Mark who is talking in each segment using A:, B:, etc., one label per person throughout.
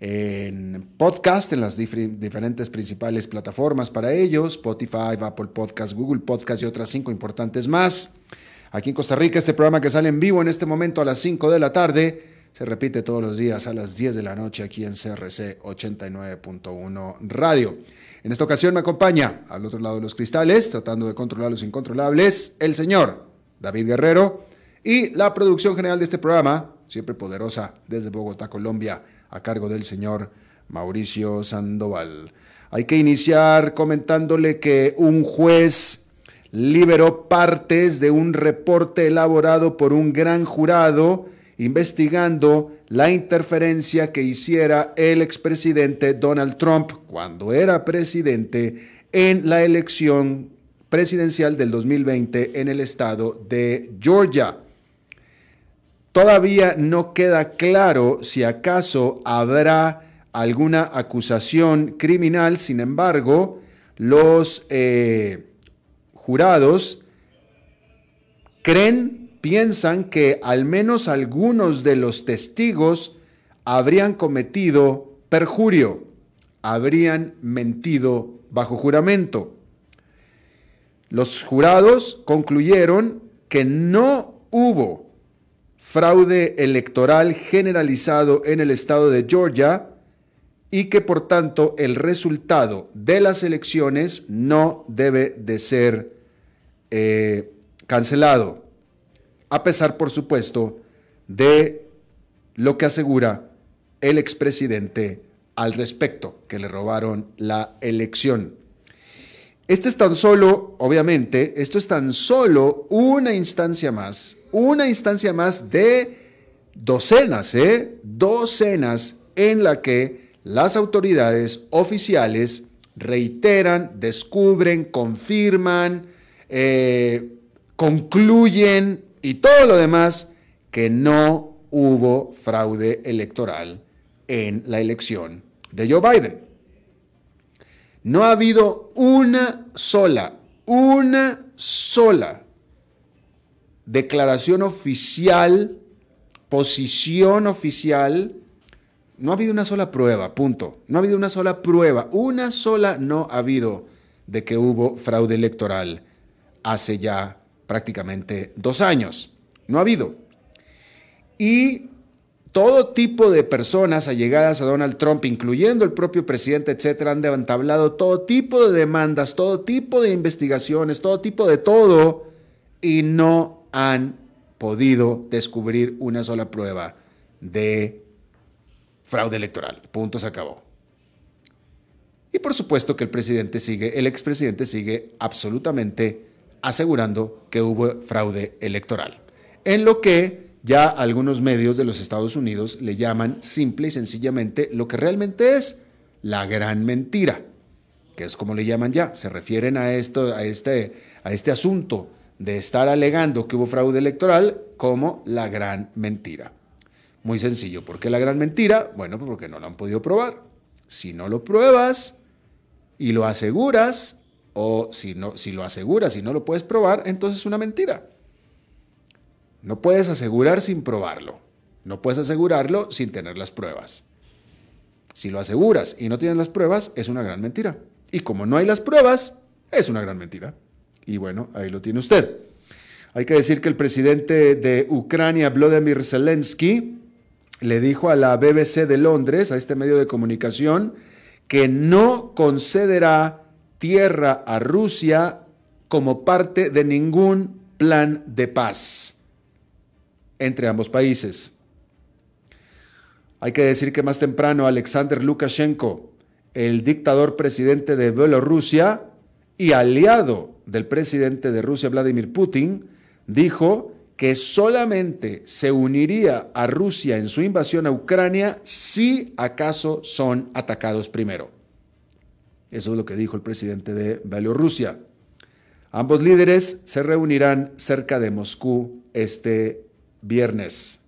A: en podcast, en las diferentes principales plataformas para ellos, Spotify, Apple Podcast, Google Podcast y otras cinco importantes más. Aquí en Costa Rica, este programa que sale en vivo en este momento a las 5 de la tarde, se repite todos los días a las 10 de la noche aquí en CRC 89.1 Radio. En esta ocasión me acompaña al otro lado de los cristales, tratando de controlar los incontrolables, el señor David Guerrero y la producción general de este programa, siempre poderosa desde Bogotá, Colombia, a cargo del señor Mauricio Sandoval. Hay que iniciar comentándole que un juez liberó partes de un reporte elaborado por un gran jurado investigando la interferencia que hiciera el expresidente Donald Trump cuando era presidente en la elección presidencial del 2020 en el estado de Georgia. Todavía no queda claro si acaso habrá alguna acusación criminal, sin embargo, los eh, jurados creen, piensan que al menos algunos de los testigos habrían cometido perjurio, habrían mentido bajo juramento. Los jurados concluyeron que no hubo fraude electoral generalizado en el estado de Georgia y que por tanto el resultado de las elecciones no debe de ser eh, cancelado, a pesar por supuesto de lo que asegura el expresidente al respecto, que le robaron la elección. Este es tan solo, obviamente, esto es tan solo una instancia más, una instancia más de docenas, ¿eh? Docenas en la que las autoridades oficiales reiteran, descubren, confirman, eh, concluyen y todo lo demás que no hubo fraude electoral en la elección de Joe Biden. No ha habido una sola, una sola declaración oficial, posición oficial. No ha habido una sola prueba, punto. No ha habido una sola prueba, una sola no ha habido de que hubo fraude electoral hace ya prácticamente dos años. No ha habido. Y todo tipo de personas allegadas a Donald Trump, incluyendo el propio presidente, etcétera, han entablado todo tipo de demandas, todo tipo de investigaciones, todo tipo de todo, y no han podido descubrir una sola prueba de fraude electoral. Punto, se acabó. Y por supuesto que el presidente sigue, el expresidente sigue absolutamente asegurando que hubo fraude electoral. En lo que ya algunos medios de los Estados Unidos le llaman simple y sencillamente lo que realmente es la gran mentira, que es como le llaman ya, se refieren a esto, a este, a este asunto de estar alegando que hubo fraude electoral como la gran mentira. Muy sencillo. ¿Por qué la gran mentira? Bueno, pues porque no lo han podido probar. Si no lo pruebas y lo aseguras, o si, no, si lo aseguras y no lo puedes probar, entonces es una mentira. No puedes asegurar sin probarlo. No puedes asegurarlo sin tener las pruebas. Si lo aseguras y no tienes las pruebas, es una gran mentira. Y como no hay las pruebas, es una gran mentira. Y bueno, ahí lo tiene usted. Hay que decir que el presidente de Ucrania, Vladimir Zelensky, le dijo a la BBC de Londres, a este medio de comunicación, que no concederá tierra a Rusia como parte de ningún plan de paz entre ambos países. Hay que decir que más temprano Alexander Lukashenko, el dictador presidente de Bielorrusia y aliado del presidente de Rusia Vladimir Putin, dijo que solamente se uniría a Rusia en su invasión a Ucrania si acaso son atacados primero. Eso es lo que dijo el presidente de Bielorrusia. Ambos líderes se reunirán cerca de Moscú este viernes.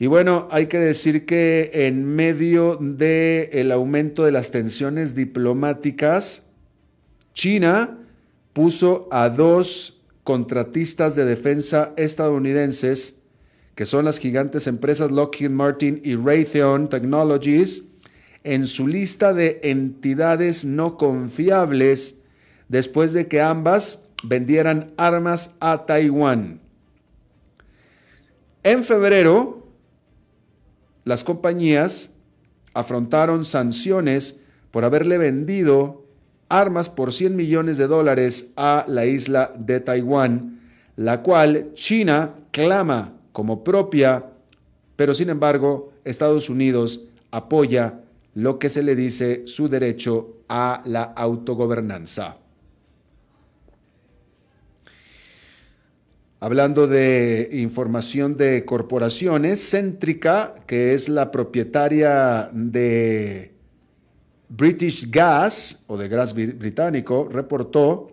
A: Y bueno, hay que decir que en medio del el aumento de las tensiones diplomáticas, China puso a dos contratistas de defensa estadounidenses, que son las gigantes empresas Lockheed Martin y Raytheon Technologies, en su lista de entidades no confiables después de que ambas vendieran armas a Taiwán. En febrero, las compañías afrontaron sanciones por haberle vendido armas por 100 millones de dólares a la isla de Taiwán, la cual China clama como propia, pero sin embargo Estados Unidos apoya lo que se le dice su derecho a la autogobernanza. Hablando de información de corporaciones, Centrica, que es la propietaria de British Gas o de gas británico, reportó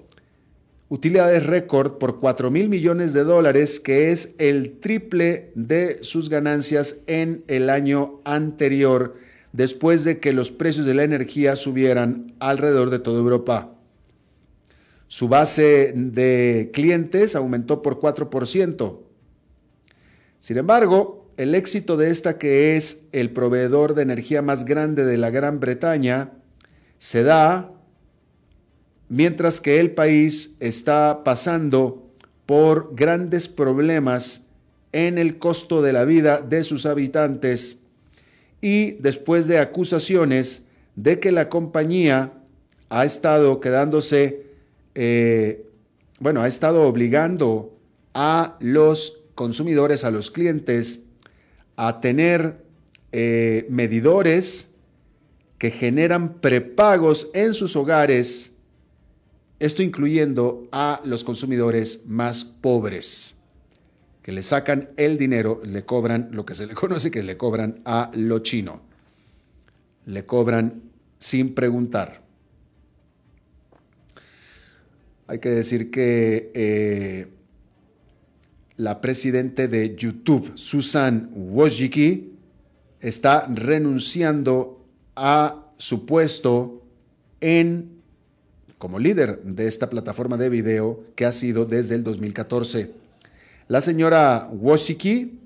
A: utilidades récord por 4 mil millones de dólares, que es el triple de sus ganancias en el año anterior, después de que los precios de la energía subieran alrededor de toda Europa. Su base de clientes aumentó por 4%. Sin embargo, el éxito de esta que es el proveedor de energía más grande de la Gran Bretaña se da mientras que el país está pasando por grandes problemas en el costo de la vida de sus habitantes y después de acusaciones de que la compañía ha estado quedándose eh, bueno, ha estado obligando a los consumidores, a los clientes, a tener eh, medidores que generan prepagos en sus hogares, esto incluyendo a los consumidores más pobres, que le sacan el dinero, le cobran lo que se le conoce que le cobran a lo chino, le cobran sin preguntar. Hay que decir que eh, la presidenta de YouTube, Susan Wojcicki, está renunciando a su puesto en como líder de esta plataforma de video que ha sido desde el 2014. La señora Wojcicki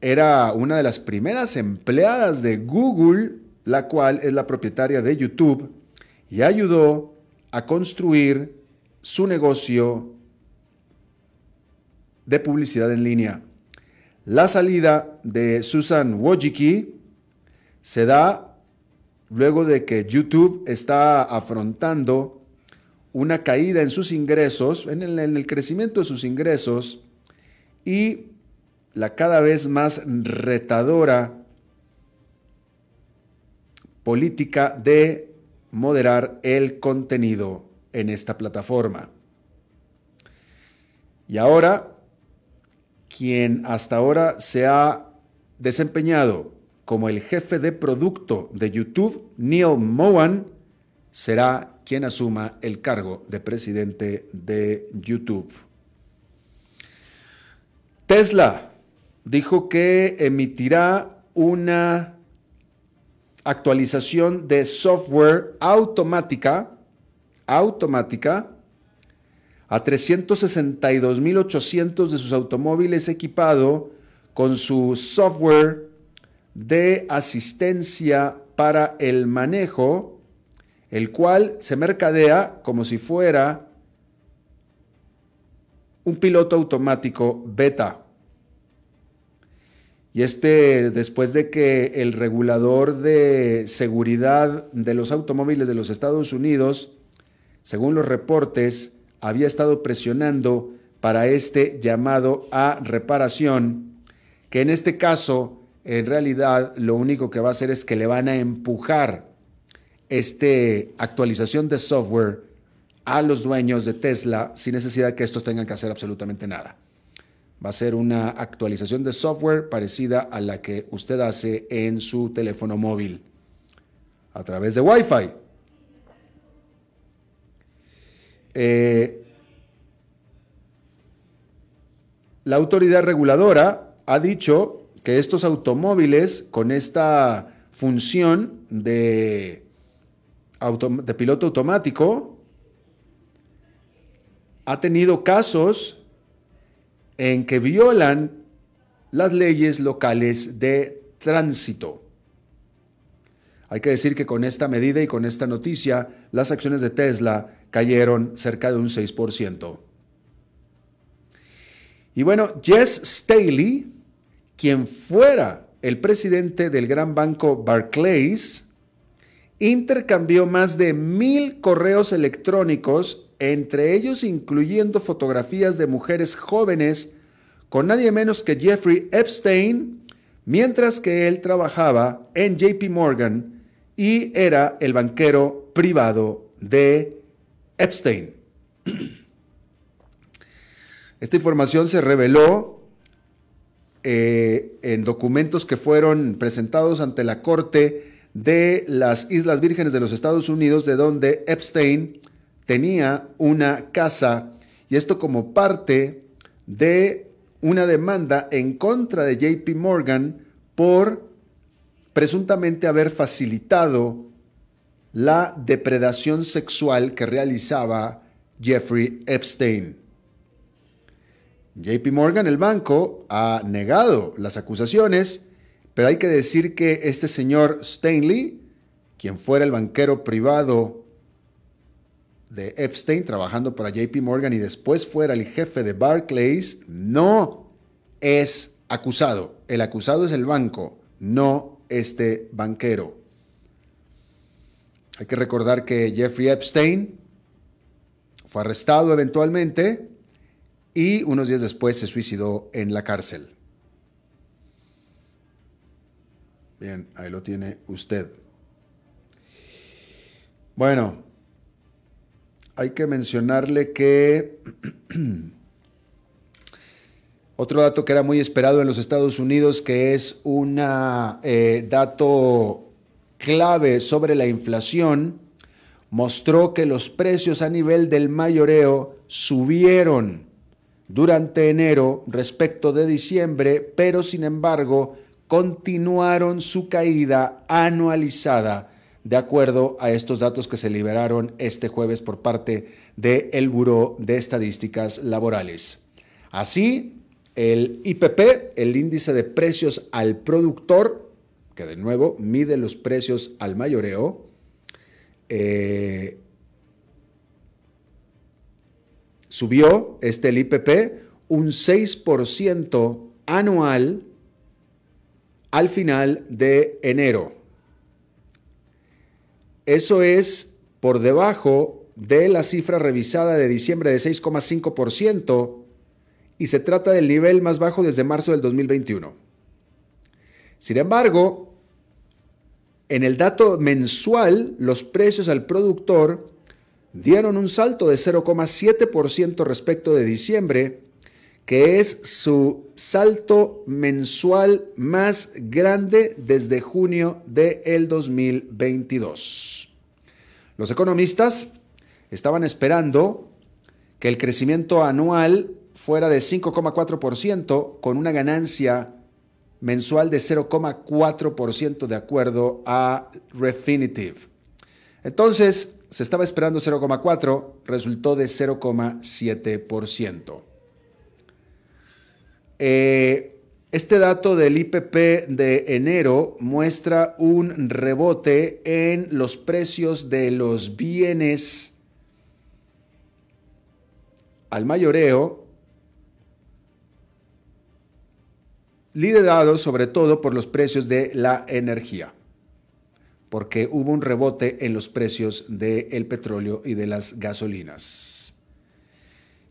A: era una de las primeras empleadas de Google, la cual es la propietaria de YouTube, y ayudó a construir su negocio de publicidad en línea. La salida de Susan Wojcicki se da luego de que YouTube está afrontando una caída en sus ingresos, en el, en el crecimiento de sus ingresos y la cada vez más retadora política de moderar el contenido en esta plataforma. Y ahora, quien hasta ahora se ha desempeñado como el jefe de producto de YouTube, Neil Mohan, será quien asuma el cargo de presidente de YouTube. Tesla dijo que emitirá una actualización de software automática, automática, a 362.800 de sus automóviles equipado con su software de asistencia para el manejo, el cual se mercadea como si fuera un piloto automático beta. Y este después de que el regulador de seguridad de los automóviles de los Estados Unidos, según los reportes, había estado presionando para este llamado a reparación, que en este caso, en realidad, lo único que va a hacer es que le van a empujar esta actualización de software a los dueños de Tesla sin necesidad que estos tengan que hacer absolutamente nada. Va a ser una actualización de software parecida a la que usted hace en su teléfono móvil a través de Wi-Fi. Eh, la autoridad reguladora ha dicho que estos automóviles con esta función de, de piloto automático ha tenido casos en que violan las leyes locales de tránsito. Hay que decir que con esta medida y con esta noticia, las acciones de Tesla cayeron cerca de un 6%. Y bueno, Jess Staley, quien fuera el presidente del gran banco Barclays, intercambió más de mil correos electrónicos entre ellos incluyendo fotografías de mujeres jóvenes con nadie menos que Jeffrey Epstein, mientras que él trabajaba en JP Morgan y era el banquero privado de Epstein. Esta información se reveló eh, en documentos que fueron presentados ante la Corte de las Islas Vírgenes de los Estados Unidos, de donde Epstein tenía una casa y esto como parte de una demanda en contra de JP Morgan por presuntamente haber facilitado la depredación sexual que realizaba Jeffrey Epstein. JP Morgan, el banco, ha negado las acusaciones, pero hay que decir que este señor Stanley, quien fuera el banquero privado de Epstein trabajando para JP Morgan y después fuera el jefe de Barclays, no es acusado. El acusado es el banco, no este banquero. Hay que recordar que Jeffrey Epstein fue arrestado eventualmente y unos días después se suicidó en la cárcel. Bien, ahí lo tiene usted. Bueno, hay que mencionarle que otro dato que era muy esperado en los Estados Unidos, que es un eh, dato clave sobre la inflación, mostró que los precios a nivel del mayoreo subieron durante enero respecto de diciembre, pero sin embargo continuaron su caída anualizada de acuerdo a estos datos que se liberaron este jueves por parte del el Buró de Estadísticas Laborales. Así, el IPP, el índice de precios al productor, que de nuevo mide los precios al mayoreo, eh, subió este el IPP un 6% anual al final de enero. Eso es por debajo de la cifra revisada de diciembre de 6,5% y se trata del nivel más bajo desde marzo del 2021. Sin embargo, en el dato mensual, los precios al productor dieron un salto de 0,7% respecto de diciembre, que es su salto mensual más grande desde junio del 2022. Los economistas estaban esperando que el crecimiento anual fuera de 5,4% con una ganancia mensual de 0,4% de acuerdo a Refinitiv. Entonces, se estaba esperando 0,4, resultó de 0,7%. Eh, este dato del IPP de enero muestra un rebote en los precios de los bienes al mayoreo, liderado sobre todo por los precios de la energía, porque hubo un rebote en los precios del petróleo y de las gasolinas.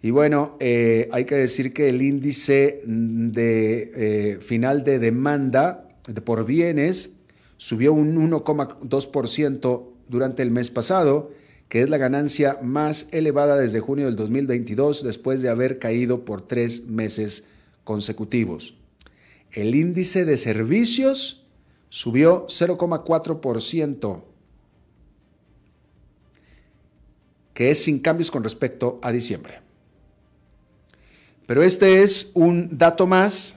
A: Y bueno, eh, hay que decir que el índice de eh, final de demanda por bienes subió un 1,2% durante el mes pasado que es la ganancia más elevada desde junio del 2022 después de haber caído por tres meses consecutivos. El índice de servicios subió 0,4%, que es sin cambios con respecto a diciembre. Pero este es un dato más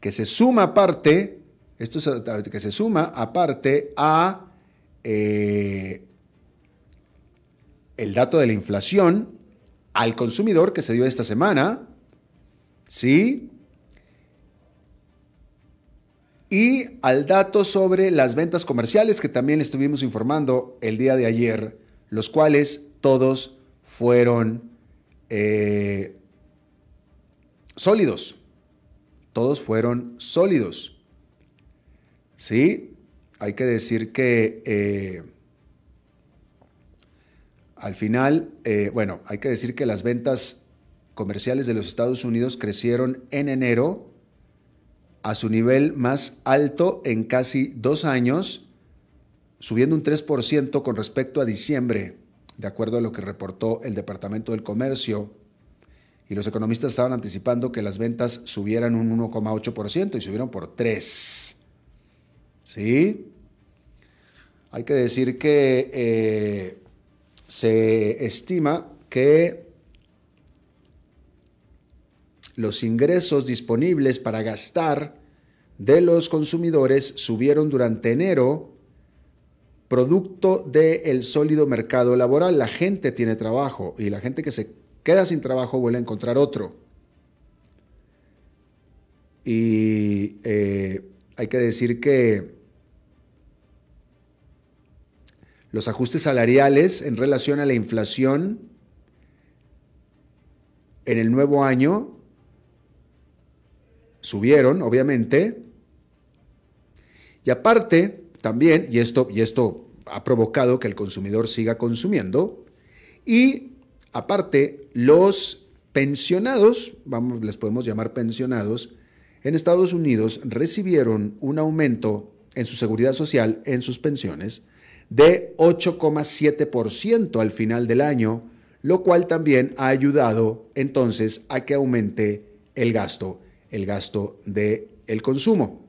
A: que se suma aparte, esto es, que se suma aparte a eh, el dato de la inflación al consumidor que se dio esta semana, ¿sí? Y al dato sobre las ventas comerciales que también estuvimos informando el día de ayer, los cuales todos fueron eh, sólidos. Todos fueron sólidos. ¿Sí? Hay que decir que... Eh, al final, eh, bueno, hay que decir que las ventas comerciales de los Estados Unidos crecieron en enero a su nivel más alto en casi dos años, subiendo un 3% con respecto a diciembre, de acuerdo a lo que reportó el Departamento del Comercio. Y los economistas estaban anticipando que las ventas subieran un 1,8% y subieron por 3. ¿Sí? Hay que decir que eh, se estima que los ingresos disponibles para gastar de los consumidores subieron durante enero producto del sólido mercado laboral. La gente tiene trabajo y la gente que se queda sin trabajo vuelve a encontrar otro. Y eh, hay que decir que los ajustes salariales en relación a la inflación en el nuevo año subieron, obviamente. Y aparte, también, y esto, y esto ha provocado que el consumidor siga consumiendo, y aparte, los pensionados, vamos, les podemos llamar pensionados, en Estados Unidos recibieron un aumento en su seguridad social, en sus pensiones, de 8,7% al final del año, lo cual también ha ayudado entonces a que aumente el gasto, el gasto del el consumo.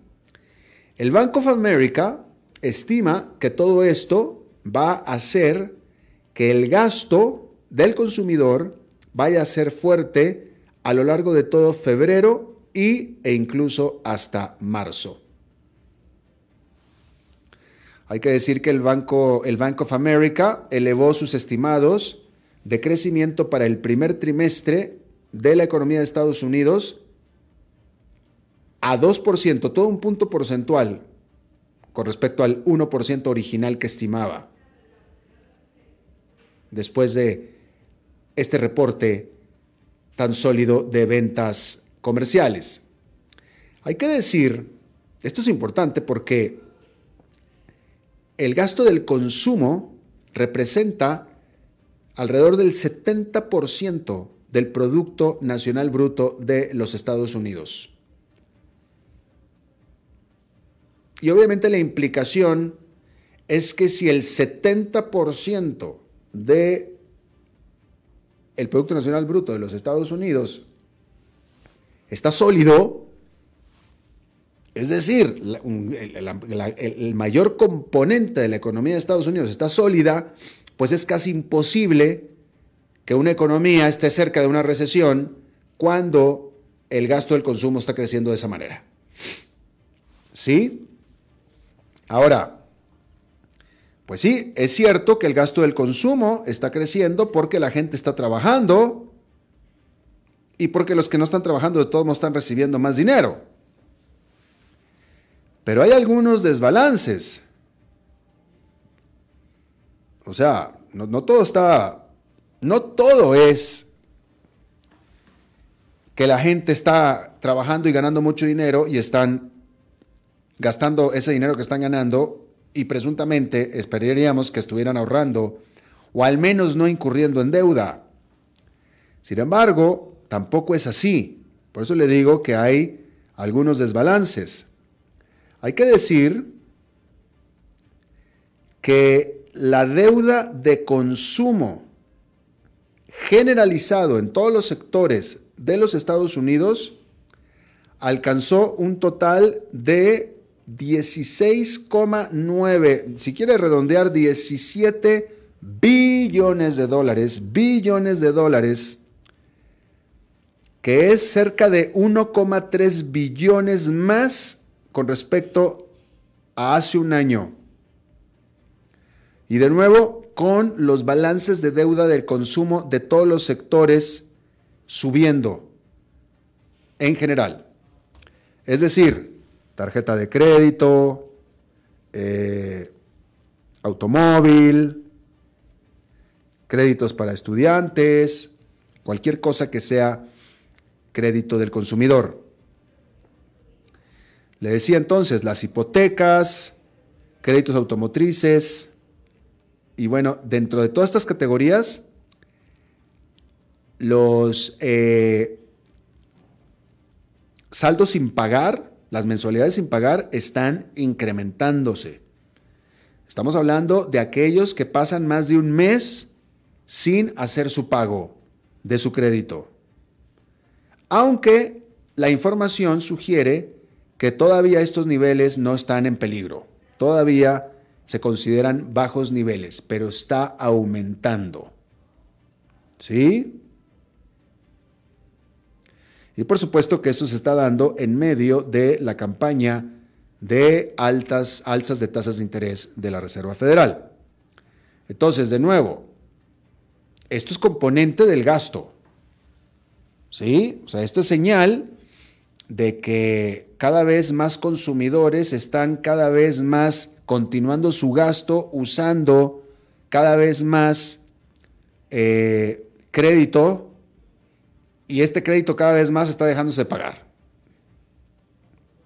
A: El Bank of America estima que todo esto va a hacer que el gasto del consumidor vaya a ser fuerte a lo largo de todo febrero y, e incluso hasta marzo. Hay que decir que el Banco, el Bank of America elevó sus estimados de crecimiento para el primer trimestre de la economía de Estados Unidos a 2%, todo un punto porcentual con respecto al 1% original que estimaba. Después de este reporte tan sólido de ventas comerciales. Hay que decir, esto es importante porque el gasto del consumo representa alrededor del 70% del Producto Nacional Bruto de los Estados Unidos. Y obviamente la implicación es que si el 70% de el Producto Nacional Bruto de los Estados Unidos está sólido, Es decir, el, mayor componente de la economía de Estados Unidos está sólida, pues es casi imposible que una economía esté cerca de una recesión cuando el gasto del consumo está creciendo de esa manera. ¿Sí? Ahora, pues sí, es cierto que el gasto del consumo está creciendo porque la gente está trabajando y porque los que no están trabajando de todos modos están recibiendo más dinero. Pero hay algunos desbalances. O sea, no, todo está, no todo es que la gente está trabajando y ganando mucho dinero y están gastando ese dinero que están ganando y presuntamente esperaríamos que estuvieran ahorrando o al menos no incurriendo en deuda. Sin embargo, tampoco es así. Por eso le digo que hay algunos desbalances. Hay que decir que la deuda de consumo generalizado en todos los sectores de los Estados Unidos alcanzó un total de 16,9, si quiere redondear, 17 billones de dólares, billones de dólares, que es cerca de 1,3 billones más con respecto a hace un año. Y de nuevo, con los balances de deuda del consumo de todos los sectores subiendo en general. Es decir, tarjeta de crédito, eh, automóvil, créditos para estudiantes, cualquier cosa que sea crédito del consumidor. Le decía entonces las hipotecas, créditos automotrices, y bueno, dentro de todas estas categorías, los eh, saldos sin pagar, las mensualidades sin pagar, están incrementándose. Estamos hablando de aquellos que pasan más de un mes sin hacer su pago de su crédito. Aunque la información sugiere que todavía estos niveles no están en peligro. Todavía se consideran bajos niveles, pero está aumentando. ¿Sí? Y por supuesto que esto se está dando en medio de la campaña de altas alzas de tasas de interés de la Reserva Federal. Entonces, de nuevo, esto es componente del gasto. ¿Sí? O sea, esto es señal de que cada vez más consumidores están cada vez más continuando su gasto usando cada vez más eh, crédito y este crédito cada vez más está dejándose pagar.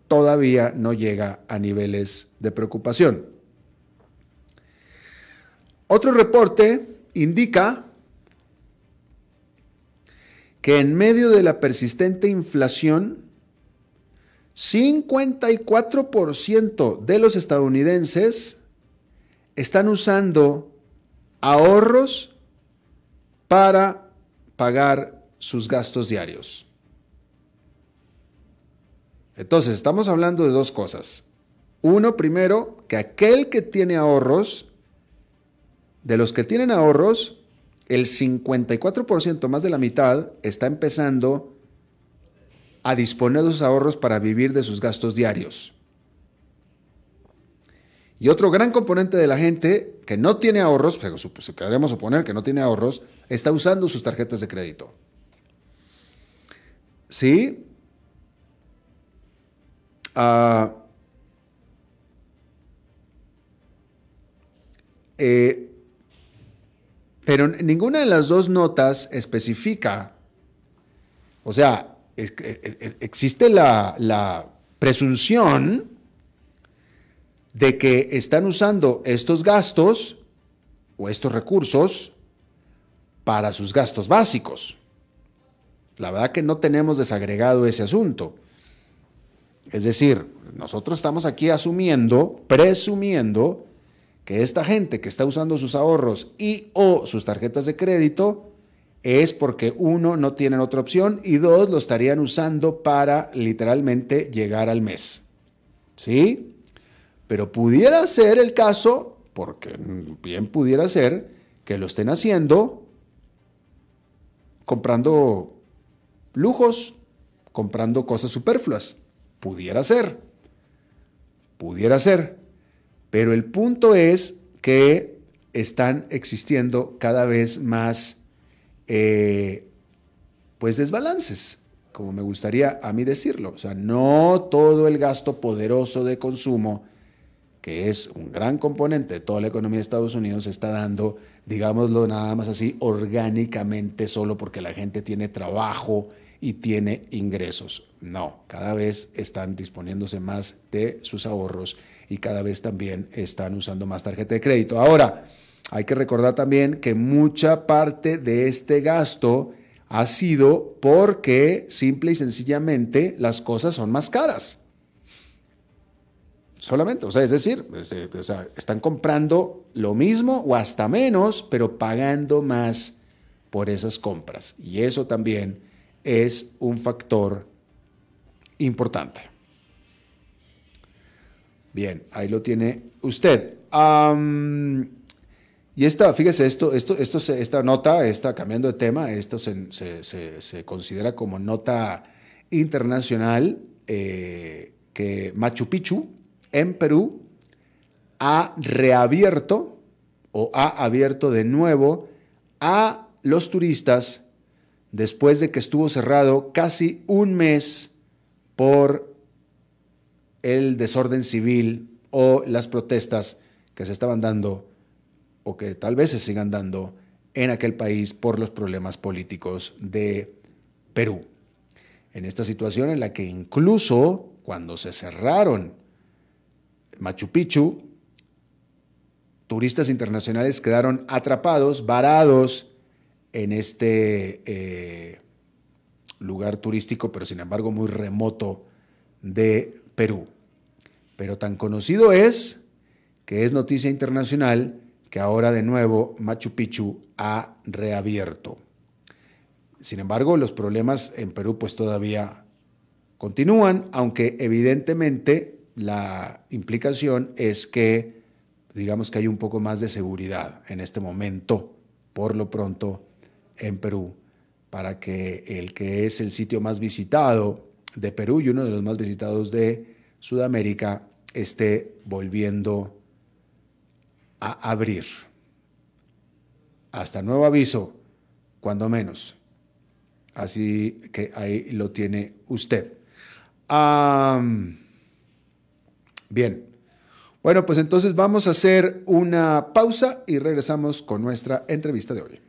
A: Todavía no llega a niveles de preocupación. Otro reporte indica que en medio de la persistente inflación, 54% de los estadounidenses están usando ahorros para pagar sus gastos diarios. Entonces, estamos hablando de dos cosas. Uno, primero, que aquel que tiene ahorros, de los que tienen ahorros, el 54% más de la mitad está empezando a disponer de sus ahorros para vivir de sus gastos diarios. Y otro gran componente de la gente que no tiene ahorros, pues, queremos suponer que no tiene ahorros, está usando sus tarjetas de crédito. ¿Sí? Ah, eh, pero ninguna de las dos notas especifica, o sea, existe la, presunción de que están usando estos gastos o estos recursos para sus gastos básicos. La verdad que no tenemos desagregado ese asunto. Es decir, nosotros estamos aquí asumiendo, presumiendo, que esta gente que está usando sus ahorros y o sus tarjetas de crédito es porque uno, no tienen otra opción y dos, lo estarían usando para literalmente llegar al mes. ¿Sí? Pero pudiera ser el caso, porque bien pudiera ser, que lo estén haciendo comprando lujos, comprando cosas superfluas. Pudiera ser. Pudiera ser. Pero el punto es que están existiendo cada vez más eh, pues desbalances, como me gustaría a mí decirlo. O sea, no todo el gasto poderoso de consumo, que es un gran componente de toda la economía de Estados Unidos, está dando, digámoslo nada más así, orgánicamente, solo porque la gente tiene trabajo y tiene ingresos. No, cada vez están disponiéndose más de sus ahorros y cada vez también están usando más tarjeta de crédito. Ahora, hay que recordar también que mucha parte de este gasto ha sido porque simple y sencillamente las cosas son más caras. Solamente, o sea, es decir, este, están comprando lo mismo o hasta menos, pero pagando más por esas compras. Y eso también es un factor importante. Bien, ahí lo tiene usted. y esta, fíjese, esto, esto, esto, esta nota está cambiando de tema, esto se, considera como nota internacional eh, que Machu Picchu en Perú ha reabierto o ha abierto de nuevo a los turistas después de que estuvo cerrado casi un mes por el desorden civil o las protestas que se estaban dando o que tal vez se sigan dando en aquel país por los problemas políticos de Perú. En esta situación en la que incluso cuando se cerraron Machu Picchu, turistas internacionales quedaron atrapados, varados en este eh, lugar turístico, pero sin embargo muy remoto de Perú. Pero tan conocido es que es noticia internacional que ahora de nuevo Machu Picchu ha reabierto. Sin embargo, los problemas en Perú pues todavía continúan, aunque evidentemente la implicación es que digamos que hay un poco más de seguridad en este momento, por lo pronto, en Perú, para que el que es el sitio más visitado de Perú y uno de los más visitados de Sudamérica esté volviendo a abrir. Hasta nuevo aviso, cuando menos. Así que ahí lo tiene usted. bien. Bueno, pues entonces vamos a hacer una pausa y regresamos con nuestra entrevista de hoy.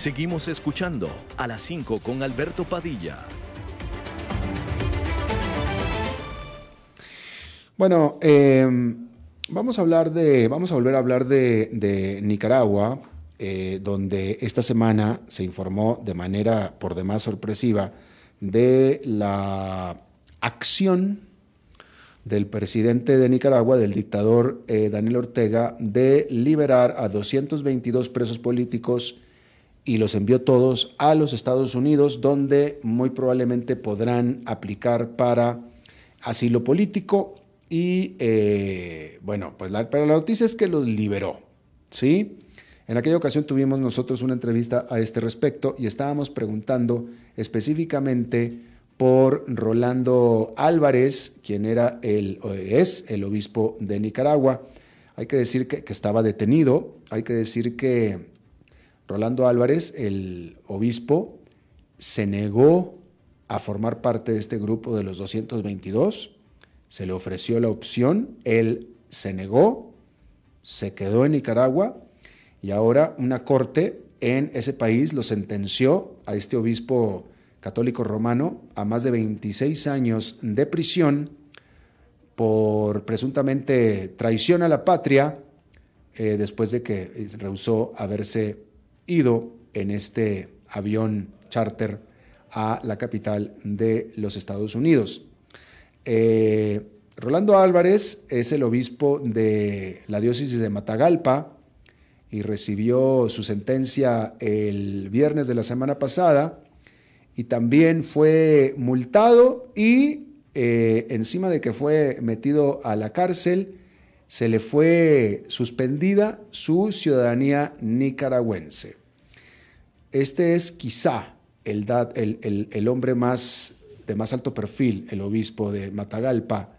B: Seguimos escuchando a las 5 con Alberto Padilla.
A: Bueno, em, vamos a hablar de, vamos a volver a hablar de, Nicaragua, eh, donde esta semana se informó de manera por demás sorpresiva de la acción del presidente de Nicaragua, del dictador eh, Daniel Ortega, de liberar a 222 presos políticos y los envió todos a los Estados Unidos, donde muy probablemente podrán aplicar para asilo político y eh, bueno, pues la, pero la noticia es que los liberó, ¿sí? En aquella ocasión tuvimos nosotros una entrevista a este respecto y estábamos preguntando específicamente por Rolando Álvarez, quien era el, es el obispo de Nicaragua. Hay que decir que estaba detenido, hay que decir que Rolando Álvarez, el obispo, se negó a formar parte de este grupo de los 222, se le ofreció la opción, él se negó, se quedó en Nicaragua y ahora una corte en ese país lo sentenció a este obispo católico romano a más de 26 años de prisión por presuntamente traición a la patria eh, después de que rehusó haberse ido en este avión charter a la capital de los Estados Unidos. Eh, Rolando Álvarez es el obispo de la diócesis de Matagalpa y recibió su sentencia el viernes de la semana pasada y también fue multado y eh, encima de que fue metido a la cárcel, se le fue suspendida su ciudadanía nicaragüense. Este es quizá el, hombre más de más alto perfil, el obispo de Matagalpa,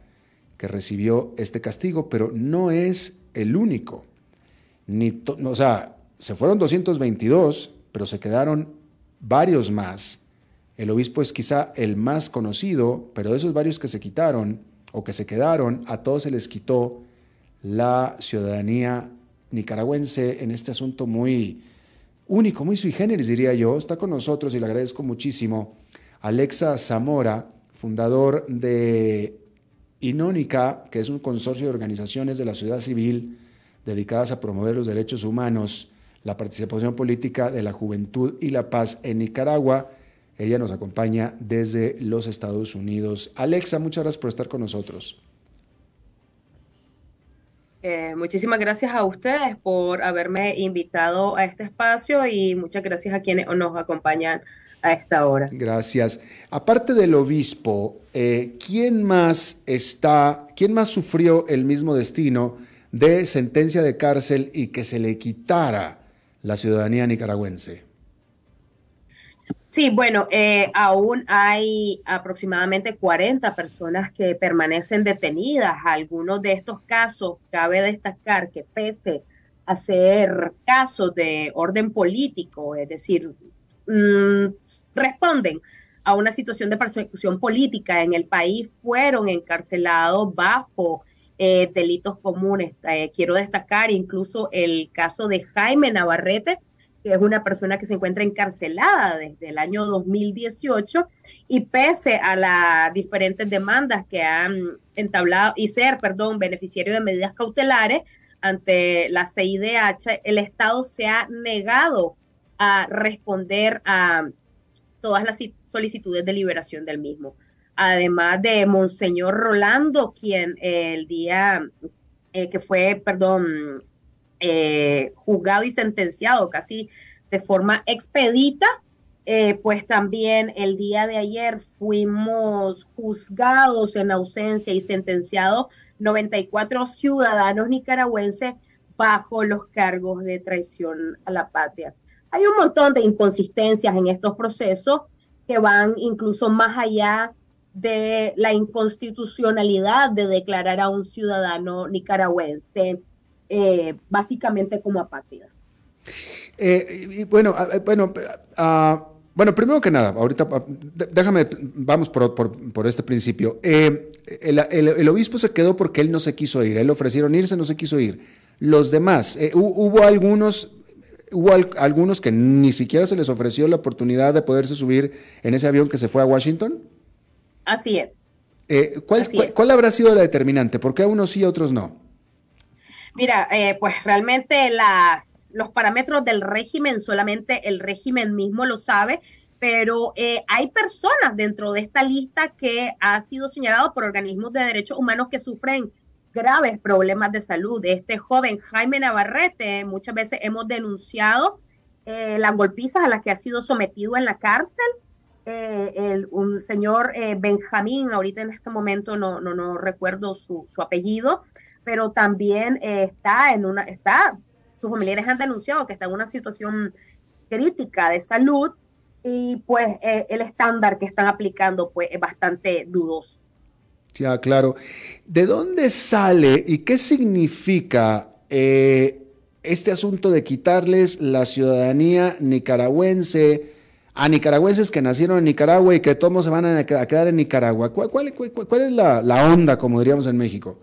A: que recibió este castigo, pero no es el único. Ni o sea, se fueron 222, pero se quedaron varios más el obispo es quizá el más conocido, pero de esos varios que se quitaron o que se quedaron, a todos se les quitó la ciudadanía nicaragüense en este asunto muy único, muy sui generis, diría yo. Está con nosotros y le agradezco muchísimo Alexa Zamora, fundador de Inónica, que es un consorcio de organizaciones de la sociedad civil dedicadas a promover los derechos humanos, la participación política de la juventud y la paz en Nicaragua ella nos acompaña desde los Estados Unidos. Alexa, muchas gracias por estar con nosotros.
C: Eh, muchísimas gracias a ustedes por haberme invitado a este espacio y muchas gracias a quienes nos acompañan a esta hora.
A: Gracias. Aparte del obispo, eh, ¿quién más está, quién más sufrió el mismo destino de sentencia de cárcel y que se le quitara la ciudadanía nicaragüense?
C: Sí, bueno, eh, aún hay aproximadamente 40 personas que permanecen detenidas. Algunos de estos casos, cabe destacar que pese a ser casos de orden político, es decir, mm, responden a una situación de persecución política en el país, fueron encarcelados bajo eh, delitos comunes. Eh, quiero destacar incluso el caso de Jaime Navarrete, que es una persona que se encuentra encarcelada desde el año 2018 y pese a las diferentes demandas que han entablado y ser, perdón, beneficiario de medidas cautelares ante la CIDH, el Estado se ha negado a responder a todas las solicitudes de liberación del mismo. Además de Monseñor Rolando, quien el día eh, que fue, perdón, eh, juzgado y sentenciado casi de forma expedita, eh, pues también el día de ayer fuimos juzgados en ausencia y sentenciados 94 ciudadanos nicaragüenses bajo los cargos de traición a la patria. Hay un montón de inconsistencias en estos procesos que van incluso más allá de la inconstitucionalidad de declarar a un ciudadano nicaragüense eh, básicamente como apátrida.
A: Eh, bueno, bueno, bueno, primero que nada, ahorita déjame, vamos por, este principio. Eh, el, obispo se quedó porque él no se quiso ir, él le ofrecieron irse, no se quiso ir. Los demás, hubo algunos, hubo algunos que ni siquiera se les ofreció la oportunidad de poderse subir en ese avión que se fue a Washington.
C: Así es.
A: ¿cuál, ¿Cuál habrá sido la determinante? ¿Por qué a unos sí y a otros no?
C: Mira, eh, pues realmente las, los parámetros del régimen, solamente el régimen mismo lo sabe, pero eh, hay personas dentro de esta lista que ha sido señalado por organismos de derechos humanos que sufren graves problemas de salud. Este joven Jaime Navarrete, muchas veces hemos denunciado eh, las golpizas a las que ha sido sometido en la cárcel. el, un señor Benjamín, ahorita en este momento no, no, no recuerdo su, su apellido, pero también eh, está en una, está, sus familiares han denunciado que está en una situación crítica de salud y pues eh, el estándar que están aplicando pues es bastante dudoso.
A: Ya, claro. ¿De dónde sale y qué significa eh, este asunto de quitarles la ciudadanía nicaragüense a nicaragüenses que nacieron en Nicaragua y que todos se van a quedar en Nicaragua. ¿Cuál, es la, la, onda, como diríamos en México?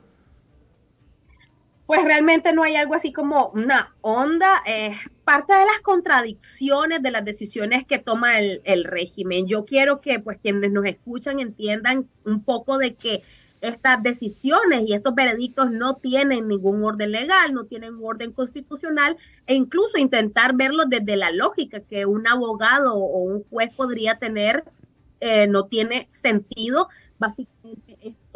C: Pues realmente no hay algo así como una onda. Es parte de las contradicciones de las decisiones que toma el, régimen. Yo quiero que pues quienes nos escuchan entiendan un poco de que estas decisiones y estos veredictos no tienen ningún orden legal, no tienen un orden constitucional e incluso intentar verlo desde la lógica que un abogado o un juez podría tener eh, no tiene sentido. Básicamente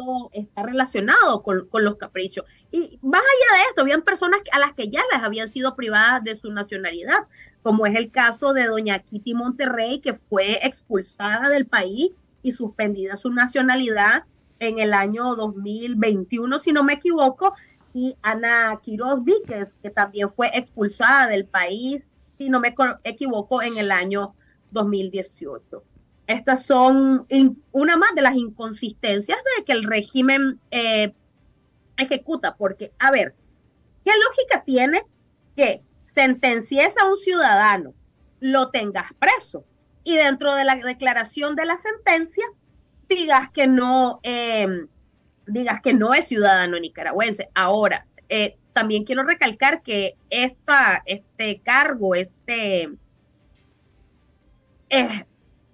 C: esto está relacionado con, los caprichos. Y más allá de esto, habían personas a las que ya les habían sido privadas de su nacionalidad, como es el caso de doña Kitty Monterrey, que fue expulsada del país y suspendida su nacionalidad en el año 2021, si no me equivoco, y Ana Quiroz Víquez, que también fue expulsada del país, si no me equivoco, en el año 2018. Estas son una más de las inconsistencias de que el régimen eh, ejecuta, porque, a ver, ¿qué lógica tiene que sentencies a un ciudadano, lo tengas preso y dentro de la declaración de la sentencia digas que no, em, digas que no es ciudadano nicaragüense. Ahora, eh, también quiero recalcar que esta, este cargo, este,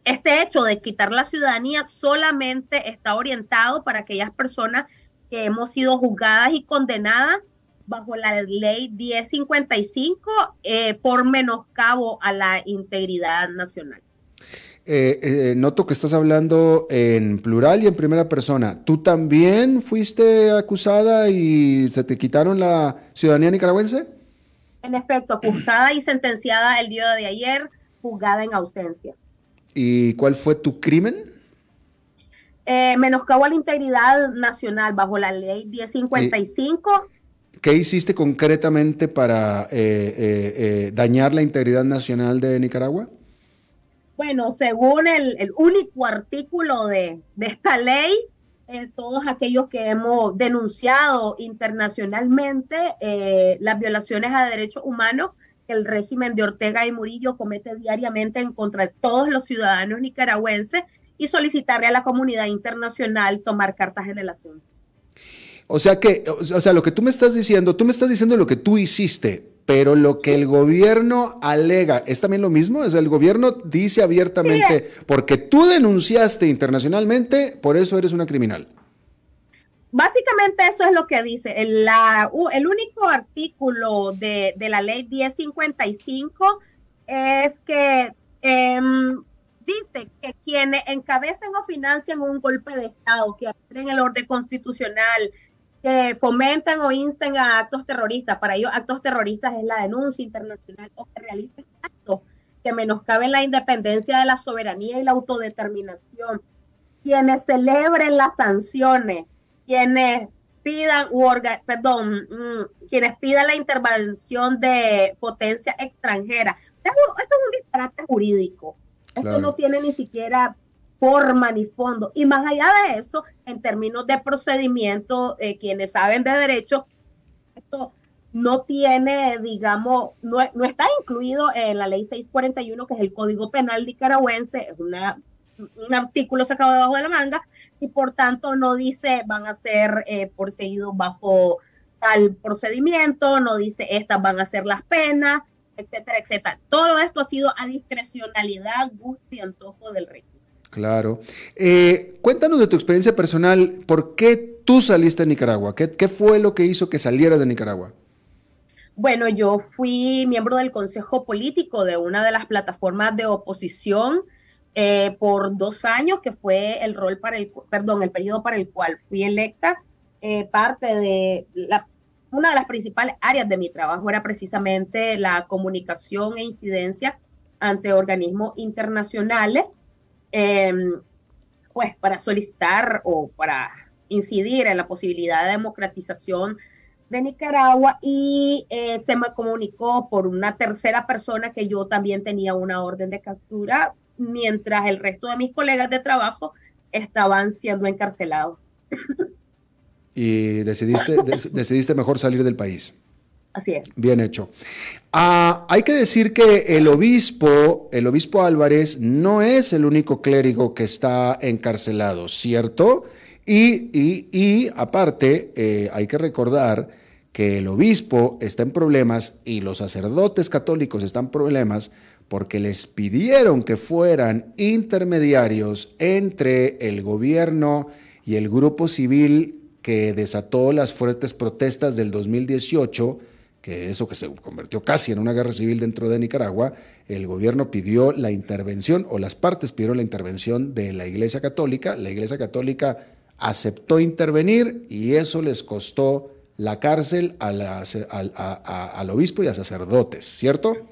C: este hecho de quitar la ciudadanía solamente está orientado para aquellas personas que hemos sido juzgadas y condenadas bajo la ley 1055 eh, por menoscabo a la integridad nacional.
A: Eh, eh, noto que estás hablando en plural y en primera persona. ¿Tú también fuiste acusada y se te quitaron la ciudadanía nicaragüense?
C: En efecto, acusada y sentenciada el día de ayer, juzgada en ausencia.
A: ¿Y cuál fue tu crimen?
C: Eh, menoscabo a la integridad nacional bajo la ley 1055.
A: ¿Qué hiciste concretamente para dañar la integridad nacional de Nicaragua?
C: Bueno, según el, único artículo de, esta ley, eh, todos aquellos que hemos denunciado internacionalmente eh, las violaciones a derechos humanos que el régimen de Ortega y Murillo comete diariamente en contra de todos los ciudadanos nicaragüenses y solicitarle a la comunidad internacional tomar cartas en el asunto.
A: O sea que, o sea, lo que tú me estás diciendo, tú me estás diciendo lo que tú hiciste, pero lo que el gobierno alega es también lo mismo, es el gobierno dice abiertamente, porque tú denunciaste internacionalmente, por eso eres una criminal.
C: Básicamente eso es lo que dice. El, único artículo de, la ley 1055 es que em, dice que quienes encabecen o financian un golpe de Estado, que en el orden constitucional, que fomentan o insten a actos terroristas. Para ellos, actos terroristas es la denuncia internacional o que realicen actos que menoscaben la independencia de la soberanía y la autodeterminación. Quienes celebren las sanciones, quienes pidan, perdón, mm, quienes pidan la intervención de potencia extranjera. Esto es un disparate jurídico. Esto no tiene ni siquiera forma ni fondo. Y más allá de eso, en términos de procedimiento, eh, quienes saben de derecho, esto no tiene, digamos, no, está incluido en la ley 641, que es el Código Penal nicaragüense, es una, un artículo sacado debajo de la manga, y por tanto no dice van a ser eh, perseguidos bajo tal procedimiento, no dice estas van a ser las penas, etcétera, etcétera. Todo esto ha sido a discrecionalidad, gusto y antojo del rey.
A: Claro. Eh, cuéntanos de tu experiencia personal. ¿Por qué tú saliste de Nicaragua? ¿Qué, fue lo que hizo que salieras de Nicaragua?
C: Bueno, yo fui miembro del consejo político de una de las plataformas de oposición eh, por dos años, que fue el rol para el, perdón, el periodo para el cual fui electa. Eh, parte de la, una de las principales áreas de mi trabajo era precisamente la comunicación e incidencia ante organismos internacionales Em, pues para solicitar o para incidir en la posibilidad de democratización de Nicaragua y eh, se me comunicó por una tercera persona que yo también tenía una orden de captura mientras el resto de mis colegas de trabajo estaban siendo encarcelados.
A: Y decidiste, decidiste mejor salir del país.
C: Así es.
A: Bien hecho. Ah, hay que decir que el obispo, el obispo Álvarez, no es el único clérigo que está encarcelado, ¿cierto? Y, aparte, eh, hay que recordar que el obispo está en problemas y los sacerdotes católicos están en problemas porque les pidieron que fueran intermediarios entre el gobierno y el grupo civil que desató las fuertes protestas del 2018 que eso que se convirtió casi en una guerra civil dentro de Nicaragua, el gobierno pidió la intervención, o las partes pidieron la intervención de la Iglesia Católica, la Iglesia Católica aceptó intervenir y eso les costó la cárcel al obispo y a sacerdotes, ¿cierto?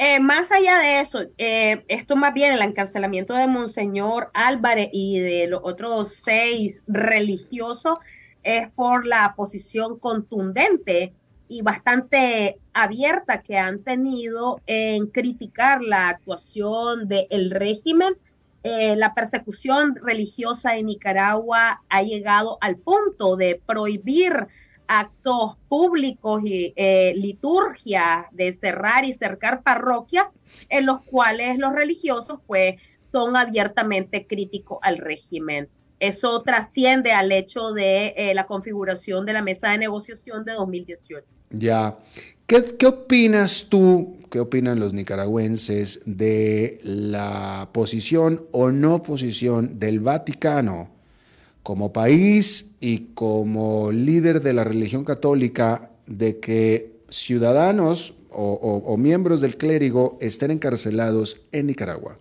C: Eh, más allá de eso, eh, esto más bien el encarcelamiento de Monseñor Álvarez y de los otros seis religiosos es por la posición contundente y bastante abierta que han tenido en criticar la actuación del régimen. Eh, la persecución religiosa en Nicaragua ha llegado al punto de prohibir actos públicos y eh, liturgia de cerrar y cercar parroquias en los cuales los religiosos pues son abiertamente críticos al régimen. Eso trasciende al hecho de eh, la configuración de la mesa de negociación de 2018.
A: Ya. ¿Qué, ¿Qué, opinas tú, qué opinan los nicaragüenses de la posición o no posición del Vaticano como país y como líder de la religión católica de que ciudadanos o, miembros del clérigo estén encarcelados en Nicaragua?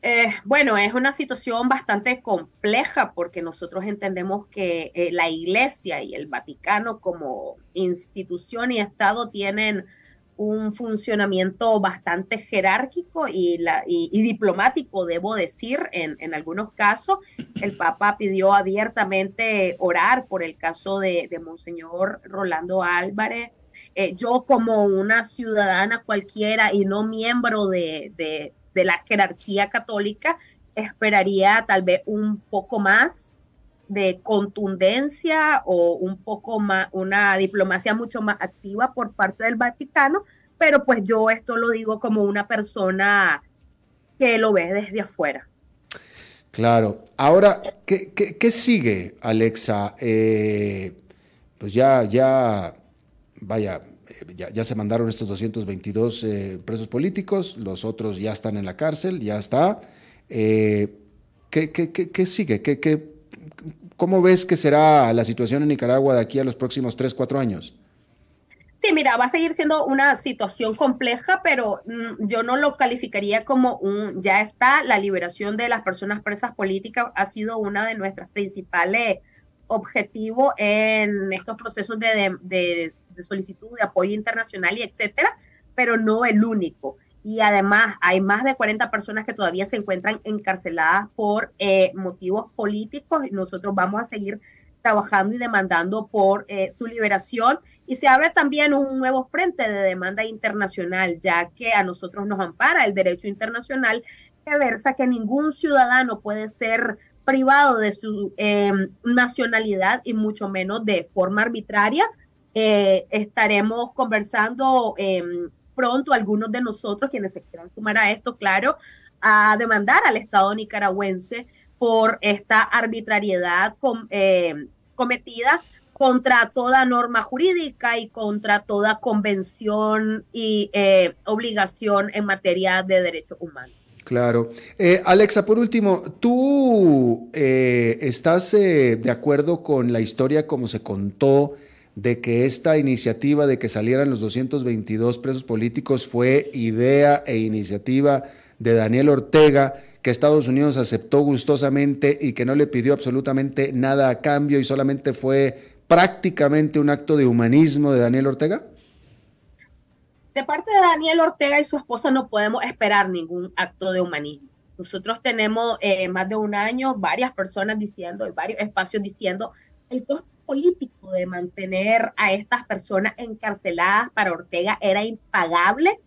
C: Eh, bueno, es una situación bastante compleja porque nosotros entendemos que eh, la Iglesia y el Vaticano como institución y Estado tienen un funcionamiento bastante jerárquico y, diplomático, debo decir, en, algunos casos. El Papa pidió abiertamente orar por el caso de, de Monseñor Rolando Álvarez. Eh, yo como una ciudadana cualquiera y no miembro de la jerarquía católica, esperaría tal vez un poco más de contundencia o un poco más, una diplomacia mucho más activa por parte del Vaticano, pero pues yo esto lo digo como una persona que lo ve desde afuera.
A: Claro. Ahora, ¿qué, sigue, Alexa? Eh, pues ya, ya, vaya, ya, se mandaron estos 222 eh, presos políticos, los otros ya están en la cárcel, ya está. Eh, ¿qué, qué, sigue? ¿Qué, qué, ¿Cómo ves que será la situación en Nicaragua de aquí a los próximos 3, 4 años?
C: Sí, mira, va a seguir siendo una situación compleja, pero mm, yo no lo calificaría como un, ya está, la liberación de las personas presas políticas ha sido una de nuestras principales objetivos en estos procesos de, de, de solicitud de apoyo internacional y etcétera, pero no el único y además hay más de 40 personas que todavía se encuentran encarceladas por eh, motivos políticos nosotros vamos a seguir trabajando y demandando por eh, su liberación y se abre también un nuevo frente de demanda internacional ya que a nosotros nos ampara el derecho internacional que versa que ningún ciudadano puede ser privado de su em, nacionalidad y mucho menos de forma arbitraria. Eh, estaremos conversando em, pronto algunos de nosotros, quienes se quieran sumar a esto, claro, a demandar al Estado nicaragüense por esta arbitrariedad eh, cometida contra toda norma jurídica y contra toda convención y eh, obligación en materia de derechos humanos.
A: Claro. Eh, Alexa, por último, ¿tú estás de acuerdo con la historia como se contó de que esta iniciativa de que salieran los 222 presos políticos fue idea e iniciativa de Daniel Ortega, que Estados Unidos aceptó gustosamente y que no le pidió absolutamente nada a cambio y solamente fue prácticamente un acto de humanismo de Daniel Ortega?
C: De parte de Daniel Ortega y su esposa no podemos esperar ningún acto de humanismo. Nosotros tenemos eh, más de un año varias personas diciendo, varios espacios diciendo, el costo político de mantener a estas personas encarceladas para Ortega era impagable.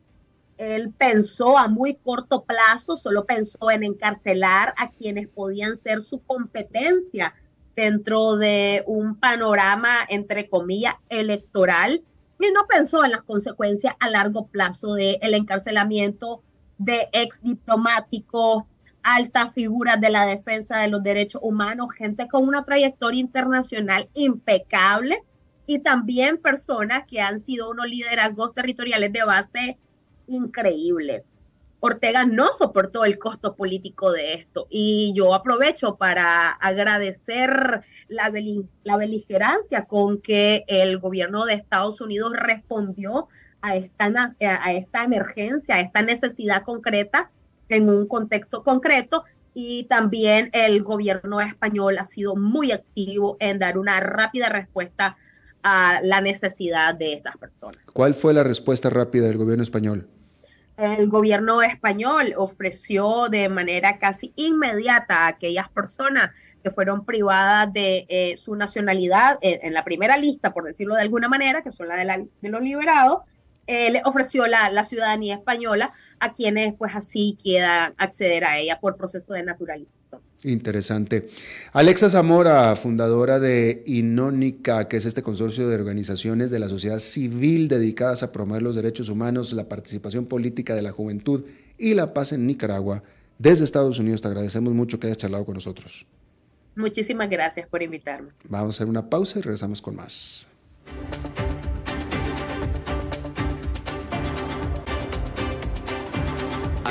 C: Él pensó a muy corto plazo, solo pensó en encarcelar a quienes podían ser su competencia dentro de un panorama, entre comillas, electoral, y no pensó en las consecuencias a largo plazo del el encarcelamiento de ex diplomáticos, altas figuras de la defensa de los derechos humanos, gente con una trayectoria internacional impecable y también personas que han sido unos liderazgos territoriales de base increíbles. Ortega no soportó el costo político de esto y yo aprovecho para agradecer la, beligerancia con que el gobierno de Estados Unidos respondió a esta emergencia, a esta necesidad concreta en un contexto concreto y también el gobierno español ha sido muy activo en dar una rápida respuesta a la necesidad de estas personas.
A: ¿Cuál fue la respuesta rápida del gobierno español?
C: El gobierno español ofreció de manera casi inmediata a aquellas personas que fueron privadas de eh, su nacionalidad en, la primera lista, por decirlo de alguna manera, que son la de, la, de los liberados, eh, le ofreció la, ciudadanía española a quienes pues así quieran acceder a ella por proceso de naturalización.
A: Interesante. Alexa Zamora, fundadora de Inónica, que es este consorcio de organizaciones de la sociedad civil dedicadas a promover los derechos humanos, la participación política de la juventud y la paz en Nicaragua. Desde Estados Unidos te agradecemos mucho que hayas charlado con nosotros.
C: Muchísimas gracias por invitarme.
A: Vamos a hacer una pausa y regresamos con más.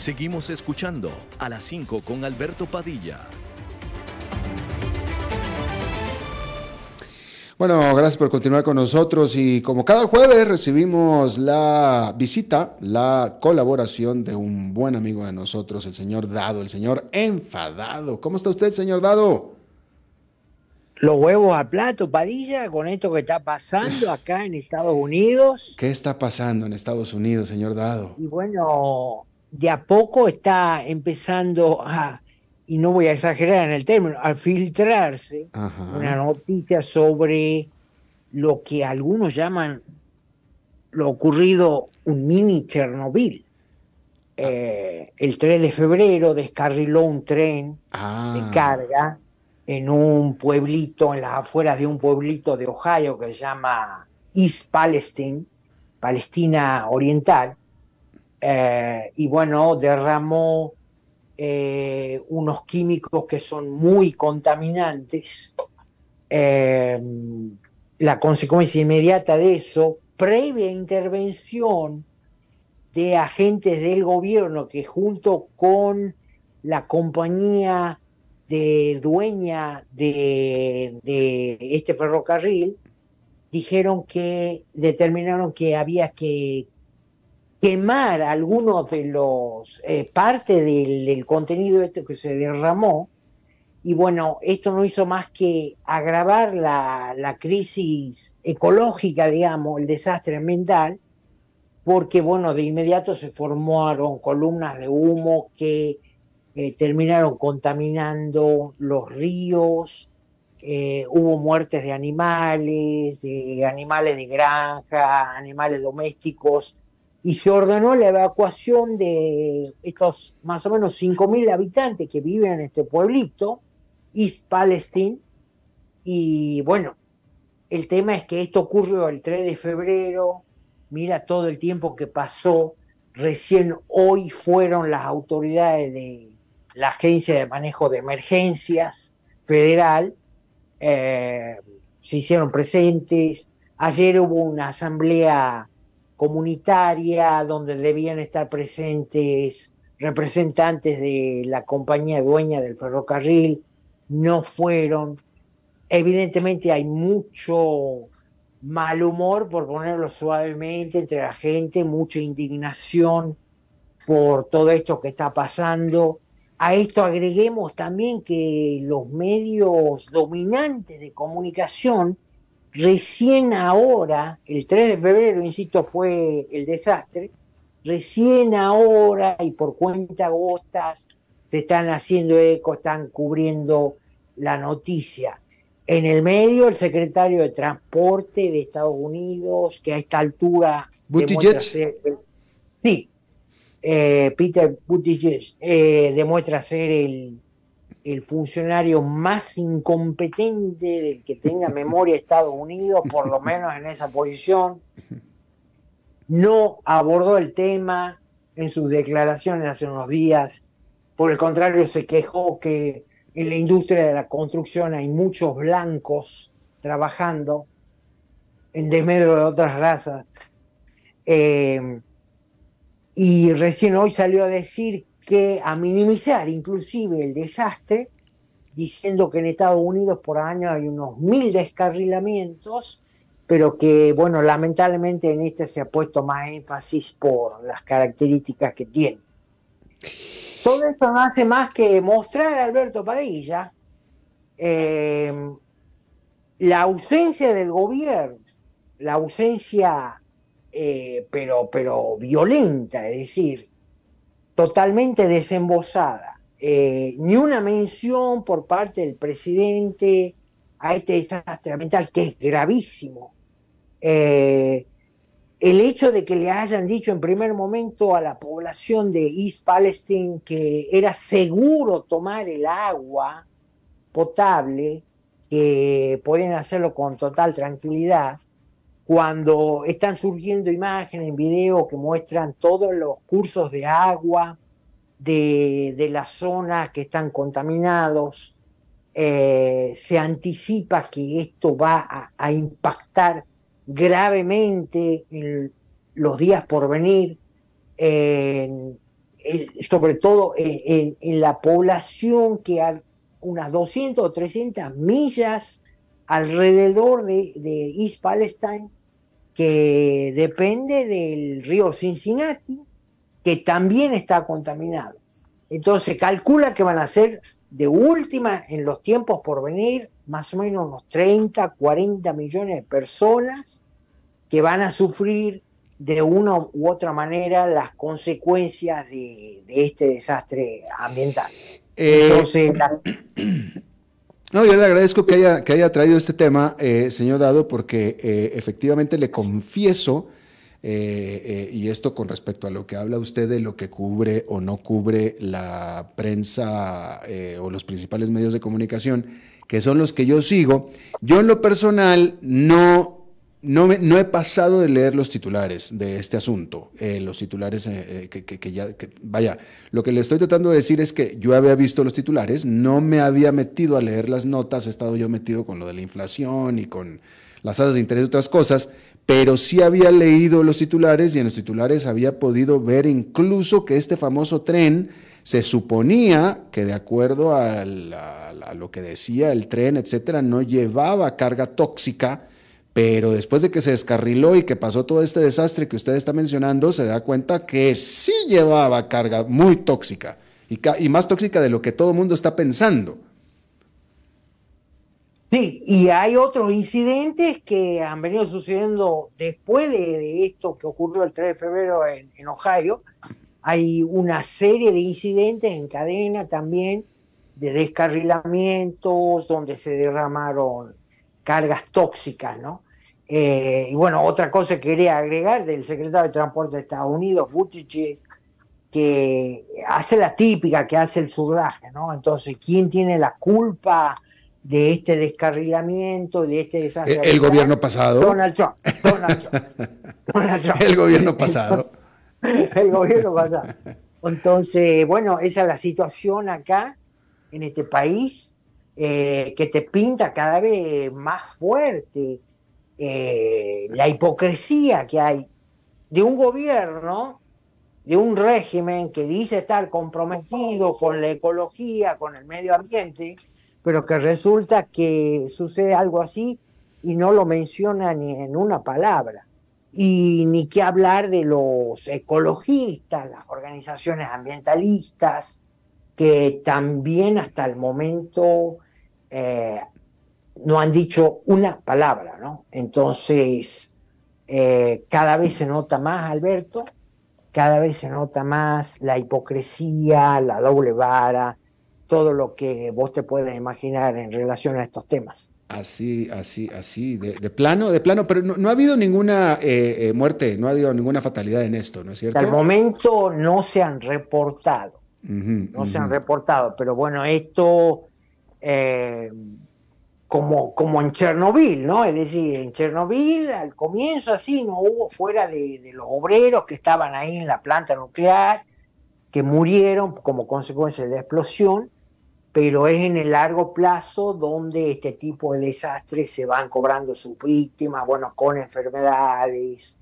B: Seguimos escuchando a las 5 con Alberto Padilla.
A: Bueno, gracias por continuar con nosotros y como cada jueves recibimos la visita, la colaboración de un buen amigo de nosotros, el señor Dado, el señor enfadado. ¿Cómo está usted, señor Dado?
D: Los huevos a plato, Padilla, con esto que está pasando acá en Estados Unidos.
A: ¿Qué está pasando en Estados Unidos, señor Dado?
D: Y bueno, de a poco está empezando a y no voy a exagerar en el término, a filtrarse una noticia sobre lo que algunos llaman lo ocurrido un mini Chernobyl. Eh, el 3 de febrero descarriló un tren de ah. carga en un pueblito, en las afueras de un pueblito de Ohio que se llama East Palestine, Palestina Oriental, eh, y bueno, derramó eh, unos químicos que son muy contaminantes. Eh, la consecuencia inmediata de eso, previa intervención de agentes del gobierno que junto con la compañía de dueña de, de, este ferrocarril dijeron que determinaron que había que quemar algunos de los eh, parte del, contenido este que se derramó. Y bueno esto no hizo más que agravar la, la, crisis ecológica digamos el desastre ambiental porque bueno de inmediato se formaron columnas de humo que eh, terminaron contaminando los ríos eh, hubo muertes de animales, de animales de granja, animales domésticos, y se ordenó la evacuación de estos más o menos 5.000 habitantes que viven en este pueblito, East Palestine, y bueno, el tema es que esto ocurrió el 3 de febrero, mira todo el tiempo que pasó, recién hoy fueron las autoridades de la Agencia de Manejo de Emergencias Federal, eh, se hicieron presentes, Ayer hubo una asamblea comunitaria donde debían estar presentes representantes de la compañía dueña del ferrocarril, no fueron. Evidentemente hay mucho mal humor, por ponerlo suavemente, entre la gente, mucha indignación por todo esto que está pasando. A esto agreguemos también que los medios dominantes de comunicación, recién ahora, el 3 de febrero, insisto, fue el desastre, recién ahora y por cuenta gostas se están haciendo eco, están cubriendo la noticia. En el medio, el secretario de Transporte de Estados Unidos, que a esta altura...
A: Buttigieg.
D: sí, eh, Peter Buttigieg eh, demuestra ser el, el, funcionario más incompetente del que tenga memoria Estados Unidos, por lo menos en esa posición. No abordó el tema en sus declaraciones hace unos días. Por el contrario, se quejó que en la industria de la construcción hay muchos blancos trabajando en desmedro de otras razas. Eh, y recién hoy salió a decir que a minimizar inclusive el desastre, diciendo que en Estados Unidos por año hay unos mil descarrilamientos, pero que, bueno, lamentablemente en este se ha puesto más énfasis por las características que tiene. Todo esto no hace más que mostrar a Alberto Padilla eh, la ausencia del gobierno, la ausencia, eh, pero, pero violenta, es decir, totalmente desembosada. Eh, ni una mención por parte del presidente a este desastre ambiental, que es gravísimo el hecho de que le hayan dicho en primer momento a la población de East Palestine que era seguro tomar el agua potable, que pueden hacerlo con total tranquilidad, cuando están surgiendo imágenes, videos que muestran todos los cursos de agua de, de las zonas que están contaminados, eh, se anticipa que esto va a impactar gravemente en los días por venir, sobre todo en, la población que a unas 200 o 300 millas alrededor de, East Palestine, que depende del río Cincinnati, que también está contaminado. Entonces calcula que van a ser de última en los tiempos por venir más o menos unos 30, 40 millones de personas que van a sufrir de una u otra manera las consecuencias de, este desastre ambiental.
A: Eh, no, yo le agradezco que haya, que haya traído este tema, eh, señor Dado, porque eh, efectivamente le confieso, y esto con respecto a lo que habla usted de lo que cubre o no cubre la prensa o los principales medios de comunicación, que son los que yo sigo, yo en lo personal no no, he pasado de leer los titulares de este asunto, eh, los titulares eh, eh, que, ya, vaya, lo que le estoy tratando de decir es que yo había visto los titulares, no me había metido a leer las notas, he estado yo metido con lo de la inflación y con las tasas de interés y otras cosas, pero sí había leído los titulares y en los titulares había podido ver incluso que este famoso tren se suponía que de acuerdo a, a lo que decía el tren, etcétera, no llevaba carga tóxica, pero después de que se descarriló y que pasó todo este desastre que usted está mencionando, se da cuenta que sí llevaba carga muy tóxica y, más tóxica de lo que todo el mundo está pensando.
D: Sí, y hay otros incidentes que han venido sucediendo después de, esto que ocurrió el 3 de febrero en, en, Ohio. Hay una serie de incidentes en cadena también de descarrilamientos donde se derramaron cargas tóxicas, ¿no? Eh, y bueno, otra cosa que quería agregar del secretario de Transporte de Estados Unidos, Buttigieg, que hace la típica, que hace el surdaje, ¿no? Entonces, ¿quién tiene la culpa de este descarrilamiento, de este desastre?
A: El, gobierno pasado.
D: Donald Trump. Donald
A: Trump. El gobierno pasado.
D: el gobierno pasado. Entonces, bueno, esa es la situación acá, en este país. Eh, que te pinta cada vez más fuerte eh, la hipocresía que hay de un gobierno, de un régimen que dice estar comprometido con la ecología, con el medio ambiente, pero que resulta que sucede algo así y no lo menciona ni en una palabra. Y ni que hablar de los ecologistas, las organizaciones ambientalistas, que también hasta el momento eh, no han dicho una palabra, ¿no? Entonces, eh, cada vez se nota más, Alberto, cada vez se nota más la hipocresía, la doble vara, todo lo que vos te puedes imaginar en relación a estos temas.
A: Así, así, así, de, plano, de plano, pero no, ha habido ninguna eh, eh, muerte, no ha habido ninguna fatalidad en esto, ¿no es cierto?
D: Hasta el momento no se han reportado, no se han reportado, pero bueno, esto eh, como, como en Chernobyl, ¿no? Es decir, en Chernobyl al comienzo así no hubo fuera de, los obreros que estaban ahí en la planta nuclear, que murieron como consecuencia de la explosión, pero es en el largo plazo donde este tipo de desastres se van cobrando sus víctimas, bueno, con enfermedades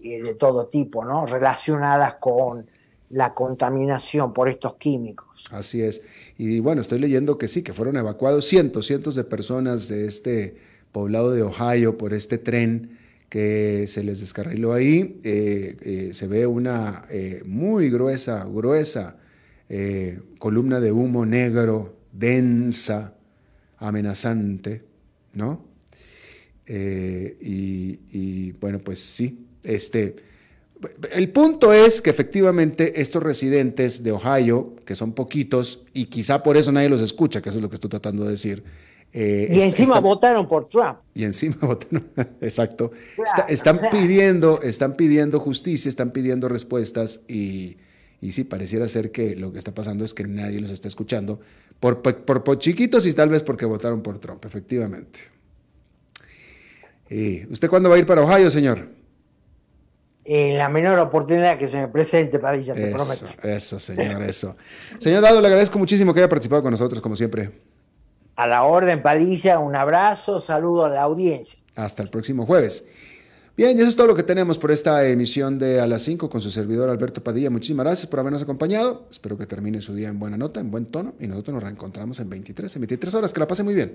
D: eh, de todo tipo, ¿no? Relacionadas con la contaminación por estos químicos.
A: Así es. Y bueno, estoy leyendo que sí, que fueron evacuados cientos, cientos de personas de este poblado de Ohio por este tren que se les descarriló ahí. Eh, eh, se ve una muy gruesa, gruesa eh, columna de humo negro, densa, amenazante, ¿no? Eh, y, bueno, pues sí, este, el punto es que efectivamente estos residentes de Ohio, que son poquitos, y quizá por eso nadie los escucha, que eso es lo que estoy tratando de decir.
D: Eh, y encima votaron por Trump.
A: Y encima votaron, exacto. están, pidiendo, están pidiendo justicia, están pidiendo respuestas y, y sí, pareciera ser que lo que está pasando es que nadie los está escuchando, por, por, chiquitos y tal vez porque votaron por Trump, efectivamente. ¿Usted cuándo va a ir para Ohio, señor?
D: En la menor oportunidad que se me presente, Padilla, te
A: prometo. Eso, señor, eso. Señor Dado, le agradezco muchísimo que haya participado con nosotros, como siempre.
D: A la orden, Padilla, un abrazo, saludo a la audiencia.
A: Hasta el próximo jueves. Bien, y eso es todo lo que tenemos por esta emisión de A las 5 con su servidor Alberto Padilla. Muchísimas gracias por habernos acompañado. Espero que termine su día en buena nota, en buen tono. Y nosotros nos reencontramos en 23, en 23 horas. Que la pase muy bien.